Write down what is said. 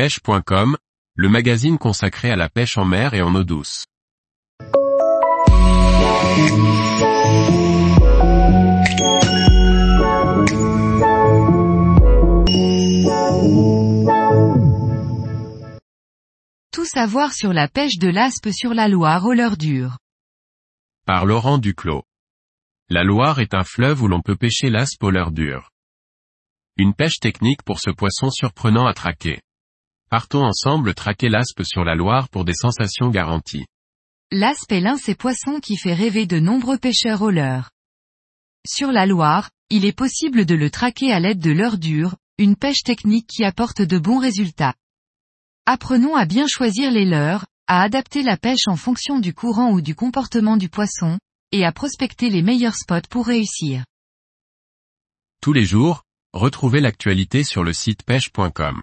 pêche.com, le magazine consacré à la pêche en mer et en eau douce. Tout savoir sur la pêche de l'aspe sur la Loire au leurre dur. Par Laurent Duclos. La Loire est un fleuve où l'on peut pêcher l'aspe au leurre dur. Une pêche technique pour ce poisson surprenant à traquer. Partons ensemble traquer l'aspe sur la Loire pour des sensations garanties. L'aspe est l'un ces poissons qui fait rêver de nombreux pêcheurs au leurre. Sur la Loire, il est possible de le traquer à l'aide de leurre dur, une pêche technique qui apporte de bons résultats. Apprenons à bien choisir les leurres, à adapter la pêche en fonction du courant ou du comportement du poisson, et à prospecter les meilleurs spots pour réussir. Tous les jours, retrouvez l'actualité sur le site pêche.com.